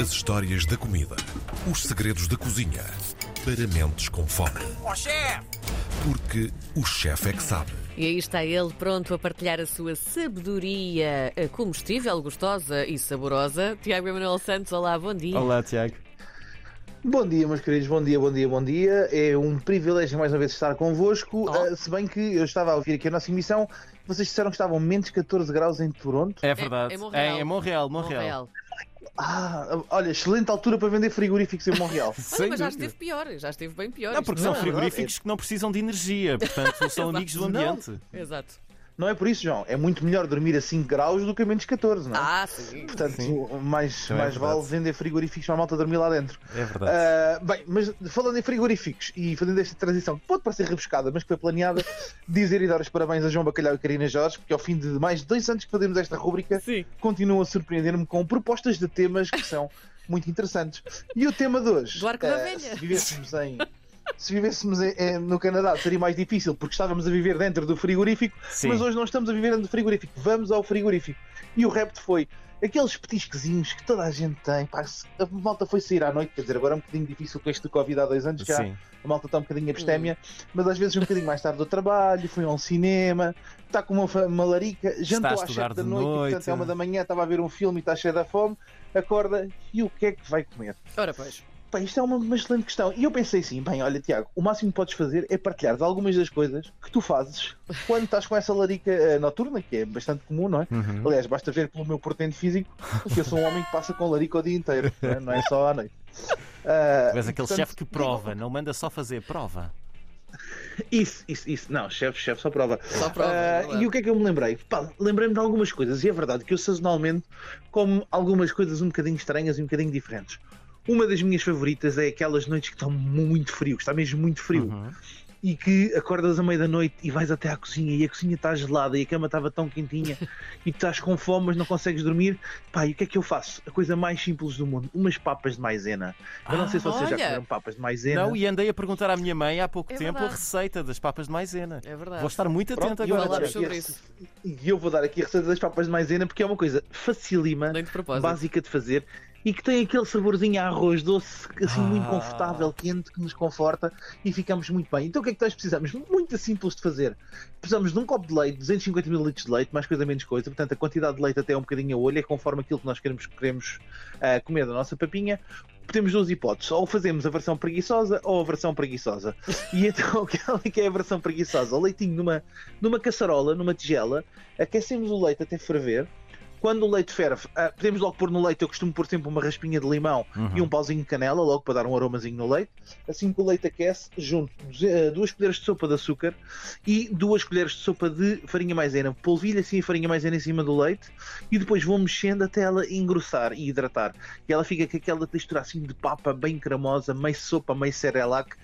As histórias da comida. Os segredos da cozinha. Para mentes com fome. Ó chefe! Porque o chefe é que sabe. E aí está ele pronto a partilhar a sua sabedoria comestível, gostosa e saborosa. Tiago Emanuel Santos, olá, bom dia. Olá, Tiago. Bom dia, meus queridos, bom dia, bom dia, bom dia. É um privilégio mais uma vez estar convosco. Oh. Uh, se bem que eu estava a ouvir aqui a nossa emissão, vocês disseram que estavam menos 14 graus em Toronto. É verdade. É- é Montreal. É, é Montreal, Montreal. Montreal. Ah, olha, excelente altura para vender frigoríficos em Montreal. Olha, mas já esteve pior, já esteve bem pior. Não, porque não são é? frigoríficos que não precisam de energia, portanto são amigos do Não. ambiente. Exato. Não é por isso, João. É muito melhor dormir a 5 graus do que a menos 14, não é? Ah, sim. Portanto, Sim. mais, é mais vale vender frigoríficos para a malta dormir lá dentro. É verdade. Ah, bem, mas falando em frigoríficos e fazendo esta transição, que pode parecer rebuscada, mas que foi planeada, dizer e dar os parabéns a João Bacalhau e Karina Jorge, porque ao fim de mais de dois anos que fazemos esta rúbrica, Sim. continuam a surpreender-me com propostas de temas que são muito interessantes. E o tema de hoje, Do arco da eh, velha. se vivêssemos em. Se vivêssemos em- em- no Canadá seria mais difícil porque estávamos a viver dentro do frigorífico, Sim. mas hoje não estamos a viver dentro do frigorífico. Vamos ao frigorífico. E o repto foi aqueles petisquezinhos que toda a gente tem. Pá, a malta foi sair à noite, quer dizer, agora é um bocadinho difícil com este do Covid há dois anos já. Sim. A malta está um bocadinho abstémia, mas às vezes um bocadinho mais tarde do trabalho, foi a um cinema, está com uma, fa- uma larica, jantou às 7 da de noite, e, portanto noite. é uma da manhã, estava a ver um filme e está cheio da fome, acorda e o que é que vai comer? Ora, pois. Pá, isto é uma, uma excelente questão. E eu pensei assim, bem, olha Tiago, o máximo que podes fazer é partilhar de algumas das coisas que tu fazes quando estás com essa larica eh, noturna, que é bastante comum, não é? Uhum. Aliás, basta ver pelo meu portento físico que eu sou um homem que passa com larica o dia inteiro, não é? não é só à noite. Ah, Tu és aquele chefe que prova, não manda só fazer prova. Isso, isso, isso. Não, chefe, chefe, só prova. Só prova, Ah, é verdade. e o que é que eu me lembrei? Pá, lembrei-me de algumas coisas, e é verdade que eu sazonalmente como algumas coisas um bocadinho estranhas e um bocadinho diferentes. Uma das minhas favoritas é aquelas noites que estão muito frio, que está mesmo muito frio, Uhum. e que acordas à meia da noite e vais até à cozinha e a cozinha está gelada e a cama estava tão quentinha e tu estás com fome mas não consegues dormir. Pá, e o que é que eu faço? A coisa mais simples do mundo, umas papas de maisena. Eu não sei se vocês já olha. comeram papas de maisena. Não, e andei a perguntar à minha mãe há pouco É tempo a verdade. receita das papas de maisena. É verdade. Vou estar muito atento Pronto, eu agora. a E eu vou dar aqui a receita das papas de maisena porque é uma coisa facílima, de básica de fazer e que tem aquele saborzinho a arroz doce, assim muito Ah. confortável, quente, que nos conforta e ficamos muito bem. Então o que é que nós precisamos? Muito simples de fazer. Precisamos de um copo de leite, 250 ml de leite, mais coisa menos coisa. Portanto, a quantidade de leite até é um bocadinho a olho, é conforme aquilo que nós queremos, queremos ah, comer da nossa papinha. Temos duas hipóteses, ou fazemos a versão preguiçosa ou a versão preguiçosa. E então, aquela que é a versão preguiçosa, o leitinho numa, numa caçarola, numa tigela, aquecemos o leite até ferver. Quando o leite ferve, ah, podemos logo pôr no leite, eu costumo pôr sempre uma raspinha de limão Uhum. e um pauzinho de canela, logo para dar um aromazinho no leite. Assim que o leite aquece, junto eh, duas colheres de sopa de açúcar e duas colheres de sopa de farinha maisena. Polvilho assim a farinha maisena em cima do leite e depois vou mexendo até ela engrossar e hidratar. E ela fica com aquela textura assim de papa bem cremosa, meio sopa, meio cerelac,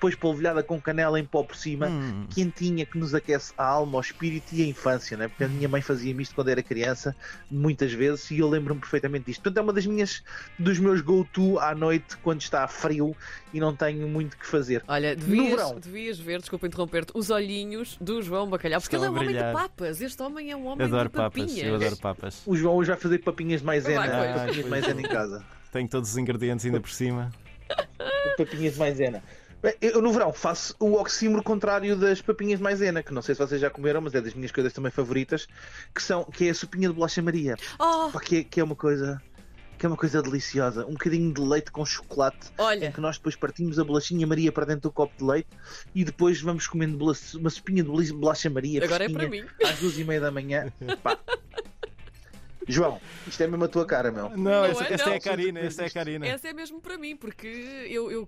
depois polvilhada com canela em pó por cima Hum. quentinha que nos aquece a alma, o espírito e a infância, né? porque a minha mãe fazia-me isto quando era criança, muitas vezes, e eu lembro-me perfeitamente disto. Portanto, é uma das minhas, dos meus go-to à noite, quando está frio e não tenho muito que fazer. Olha, No devias, verão. devias ver, desculpa interromper-te, os olhinhos do João Bacalhau, porque Estão ele é um homem de papas. Este homem é um homem Adoro de papas, papinhas. eu adoro papas. O João hoje vai fazer papinhas de maisena, pois. papinhas de maisena em casa. Tenho todos os ingredientes ainda por cima. papinhas de maisena. Eu no verão faço o oxímoro contrário das papinhas de maisena, que não sei se vocês já comeram, mas é das minhas coisas também favoritas, que, são, que é a sopinha de bolacha Maria. Oh, Pá, que, é, que é uma coisa que é uma coisa deliciosa. Um bocadinho de leite com chocolate, em olha, que nós depois partimos a bolachinha Maria para dentro do copo de leite e depois vamos comendo uma sopinha de bolacha Maria agora é para mim. às duas e meia da manhã. Pá. João, isto é mesmo a tua cara, meu. Não, Não esta, é, não. é a Karina, esta é a Karina. Essa é mesmo para mim, porque eu, eu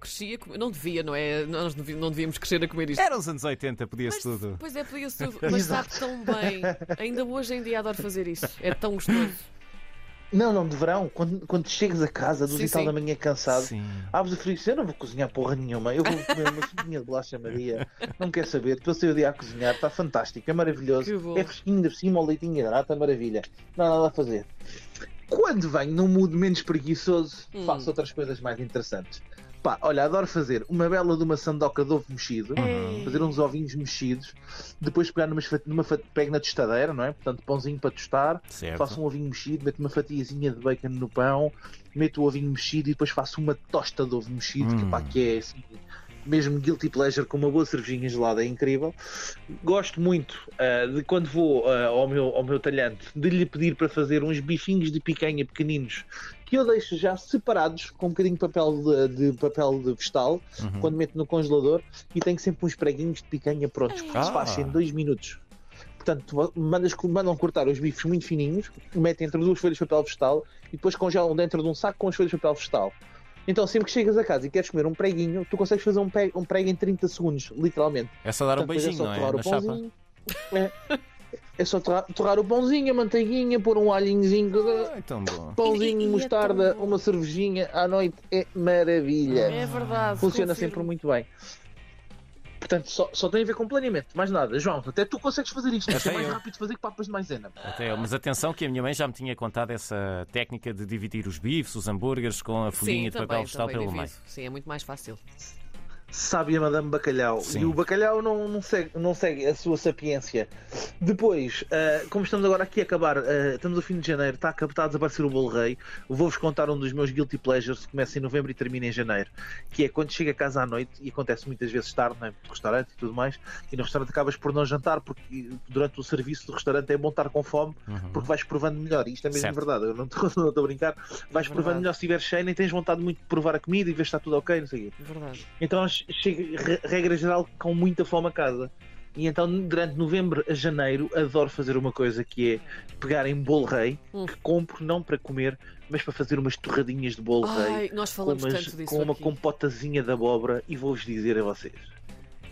Não devia, não é? Nós não devíamos crescer a comer isto. Era os anos 80, podia-se tudo. Pois é, podia ser tudo. Mas sabe tão bem. Ainda hoje em dia adoro fazer isso. É tão gostoso. Não, não, de verão, quando, quando chegas a casa, duas Sim, e tal da manhã cansado, Sim. abres o frigorífico, eu não vou cozinhar porra nenhuma, eu vou comer uma sopinha de bolacha Maria, não quer saber, estou a sair o dia a cozinhar, está fantástico, é maravilhoso, é fresquinho de cima, o leitinho hidrata, maravilha, não há nada a fazer. Quando venho num mood menos preguiçoso, Hum. faço outras coisas mais interessantes. Pá, olha, adoro fazer uma bela de uma sandoca de ovo mexido, Ei. fazer uns ovinhos mexidos, depois pegar numa, numa pego na tostadeira, não é? Portanto, pãozinho para tostar, Certo. faço um ovinho mexido, meto uma fatiazinha de bacon no pão, meto o ovinho mexido e depois faço uma tosta de ovo mexido, que, Hum. pá, que é assim, mesmo guilty pleasure com uma boa cervejinha gelada, é incrível. Gosto muito ah, de quando vou ah, ao, meu, ao meu talhante de lhe pedir para fazer uns bifinhos de picanha pequeninos que eu deixo já separados com um bocadinho de papel de, de papel de vegetal Uhum. quando meto no congelador e tenho sempre uns preguinhos de picanha prontos que se Ah. faz em dois minutos. Portanto, mandas, mandam cortar os bifes muito fininhos, metem entre duas folhas de papel vegetal e depois congelam dentro de um saco com as folhas de papel vegetal. Então, sempre que chegas a casa e queres comer um preguinho, tu consegues fazer um, pe- um prego em 30 segundos, literalmente. É só dar um Portanto, beijinho, é só não é? torrar Na o chapa. pãozinho. É, é só torrar, torrar o pãozinho, a manteiguinha, pôr um alhinhozinho, Ah, então bom. pãozinho, E- e- e é mostarda, tão bom. uma cervejinha à noite. É maravilha. É verdade. Funciona confirmo. sempre muito bem. Portanto, só, só tem a ver com planeamento, mais nada. João, até tu consegues fazer isto, é Até mais eu. rápido de fazer que papas de maisena. Até eu. Mas atenção que a minha mãe já me tinha contado essa técnica de dividir os bifes, os hambúrgueres com a folhinha Sim, de papel também, vegetal também pelo meio. divido. Sim, é muito mais fácil. Sabe a Madame Bacalhau. Sim. E o Bacalhau não, não, segue, não segue a sua sapiência. Depois, ah, como estamos agora aqui a acabar, ah, estamos no fim de janeiro, está a, está a desaparecer o Bolo Rei. Vou-vos contar um dos meus guilty pleasures que começa em novembro e termina em janeiro. Que é quando chega a casa à noite, e acontece muitas vezes tarde, né, no restaurante e tudo mais, e no restaurante acabas por não jantar, porque durante o serviço do restaurante é bom estar com fome, Uhum. porque vais provando melhor. E isto é mesmo Certo. verdade, eu não estou a brincar. Vais É provando melhor se estiver cheio, nem tens vontade muito de provar a comida e ver se está tudo ok, não sei o quê. Verdade. Então chego, re- regra geral, com muita fome a casa. E então, durante novembro a janeiro, adoro fazer uma coisa que é pegar em bolo rei, Hum. que compro não para comer, mas para fazer umas torradinhas de bolo rei, Ai, com, falamos umas- tanto disso com uma aqui. compotazinha de abóbora, e vou-vos dizer a vocês.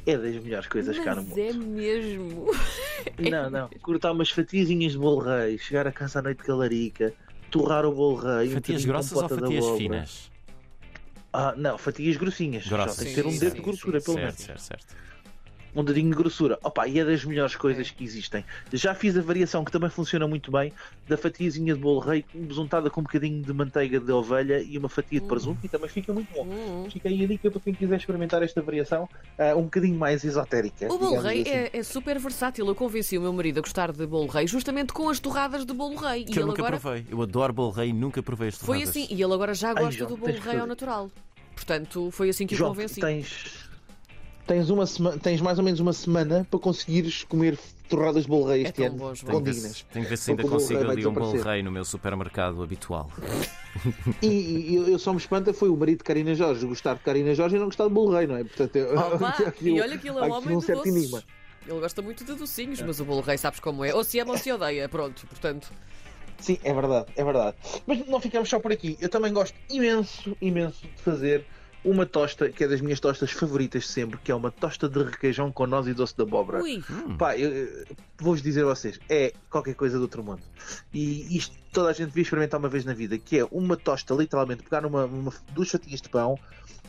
É das melhores coisas cá no Mas mundo. é mesmo. Não, não. Cortar umas fatiazinhas de bolo rei, chegar a casa à noite de larica, torrar o bolo rei. Fatias grossas ou fatias finas? Ah, não, fatias grossinhas. Grossas. Só tem que ter um dedo sim, de grossura, sim, pelo Certo, menos. certo, certo. Um dedinho de grossura. Opa, e é das melhores coisas que existem. Já fiz a variação que também funciona muito bem da fatiazinha de bolo rei besuntada com um bocadinho de manteiga de ovelha e uma fatia de presunto e também fica muito bom. Hum. Fica aí a dica para quem quiser experimentar esta variação ah, um bocadinho mais esotérica. O bolo rei assim. é, é super versátil. Eu convenci o meu marido a gostar de bolo rei justamente com as torradas de bolo rei. Que e eu ele nunca agora provei. Eu adoro bolo rei e nunca provei este foi assim. E ele agora já Ai, gosta João, do bolo rei ao natural. Portanto, foi assim que o convenci. tens, tens, uma sema- tens mais ou menos uma semana para conseguires comer torradas de bolo rei É este tão ano, bom, João. Tenho que, ver condignas. se, tenho que ver se ainda consigo ali um bolo rei no meu supermercado habitual. E, e eu, eu só me espanta foi o marido de Karina Jorge gostar de Karina Jorge e não gostar de bolo rei, não é? Portanto, eu, Opa, aqui e olha que ele é um homem um de certo enigma. Ele gosta muito de docinhos, mas o bolo rei sabes como é. Ou se ama ou se odeia. Pronto, portanto. Sim, é verdade, é verdade. Mas não ficamos só por aqui. Eu também gosto imenso, imenso de fazer uma tosta que é das minhas tostas favoritas de sempre, que é uma tosta de requeijão com noz e doce de abóbora. Ui, Pá, vou-vos dizer a vocês, é qualquer coisa do outro mundo. E isto toda a gente devia experimentar uma vez na vida, que é uma tosta, literalmente, pegar numa, numa duas fatias de pão,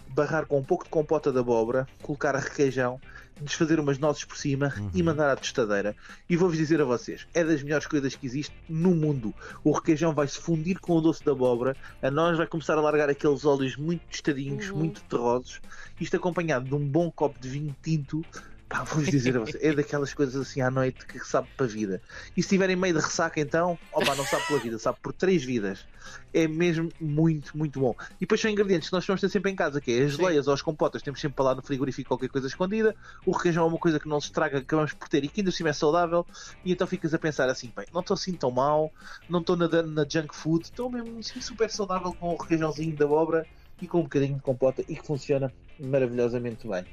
barrar com um pouco de compota de abóbora, colocar requeijão, desfazer umas nozes por cima e mandar à tostadeira. E vou-vos dizer a vocês, é das melhores coisas que existe no mundo. O requeijão vai se fundir com o doce de abóbora, a noz vai começar a largar aqueles óleos muito tostadinhos, Uhum. muito terrosos, isto acompanhado de um bom copo de vinho tinto. Pá, vou-vos dizer a vocês, é daquelas coisas assim à noite que sabe para a vida. E se estiverem meio de ressaca, então, opa, não sabe pela vida, sabe por três vidas. É mesmo muito, muito bom. E depois são ingredientes que nós vamos ter sempre em casa, que é as Sim. geleias ou as compotas, temos sempre para lá no frigorífico qualquer coisa escondida. O requeijão é uma coisa que não se estraga, que acabamos por ter e que ainda assim é saudável. E então ficas a pensar assim, bem, não estou assim tão mal, não estou nadando na junk food, estou mesmo assim super saudável com o requeijãozinho da abóbora e com um bocadinho de compota e que funciona maravilhosamente bem.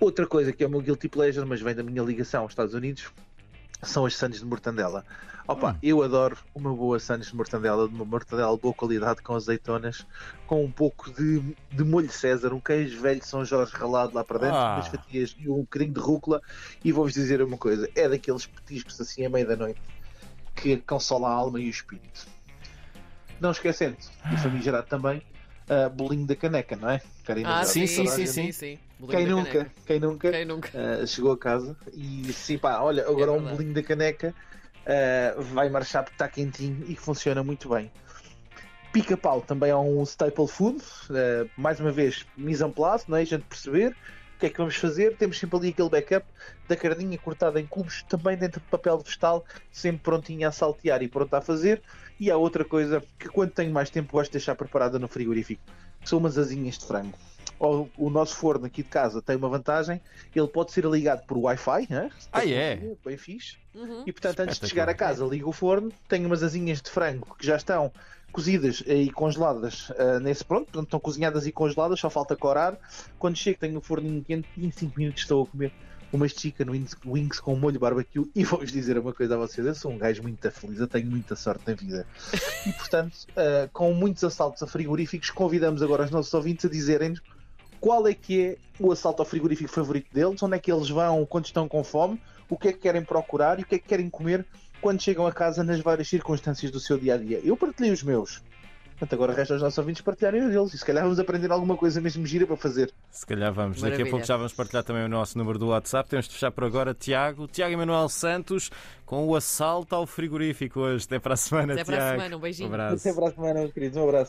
Outra coisa que é o meu guilty pleasure, mas vem da minha ligação aos Estados Unidos, são as sandes de mortandela. Opa, Hum. eu adoro uma boa sandes de mortandela, de uma mortandela de boa qualidade, com azeitonas, com um pouco de, de molho César, um queijo velho São Jorge ralado lá para dentro, Ah. umas fatias e um bocadinho de rúcula. E vou-vos dizer uma coisa: é daqueles petiscos assim à meia da noite que consola a alma e o espírito. Não esquecendo, e famigerado também, uh, bolinho da caneca, não é? Karina Ah, sim, sim, sim, a sim, sim, Quem nunca, quem nunca, Quem nunca? Uh, chegou a casa e sim, pá, olha, agora É um bolinho da caneca uh, vai marchar porque está quentinho e que funciona muito bem. Pica-pau também é um staple food, uh, mais uma vez, mise en place, não é? a gente perceber o que é que vamos fazer. Temos sempre ali aquele backup da carninha cortada em cubos, também dentro de papel vegetal, sempre prontinha a saltear e pronta a fazer. E há outra coisa que, quando tenho mais tempo, gosto de deixar preparada no frigorífico, que são umas asinhas de frango. O, o nosso forno aqui de casa tem uma vantagem, ele pode ser ligado por Wi-Fi, né? Ah, é? Bem fixe. Uhum. E portanto, antes de chegar a casa, ligo o forno, tenho umas asinhas de frango que já estão cozidas e congeladas uh, nesse pronto, portanto estão cozinhadas e congeladas, só falta corar. Quando chego, tenho o forninho quente e em 5 minutos estou a comer umas chicken wings, wings com molho barbecue. E vou-vos dizer uma coisa a vocês: eu sou um gajo muito feliz, eu tenho muita sorte na vida. E portanto, uh, com muitos assaltos a frigoríficos, convidamos agora os nossos ouvintes a dizerem-nos qual é que é o assalto ao frigorífico favorito deles, onde é que eles vão quando estão com fome, o que é que querem procurar e o que é que querem comer quando chegam a casa nas várias circunstâncias do seu dia a dia. Eu partilhei os meus. Portanto, agora resta aos nossos ouvintes partilharem os deles. E se calhar vamos aprender alguma coisa mesmo gira para fazer. Se calhar vamos. Daqui Maravilha. a pouco já vamos partilhar também o nosso número do WhatsApp. Temos de fechar por agora, Tiago. Tiago Emanuel Santos com o assalto ao frigorífico hoje. Até para a semana, Até para a Tiago. semana, um beijinho. abraço. Até para a semana, queridos. Um abraço.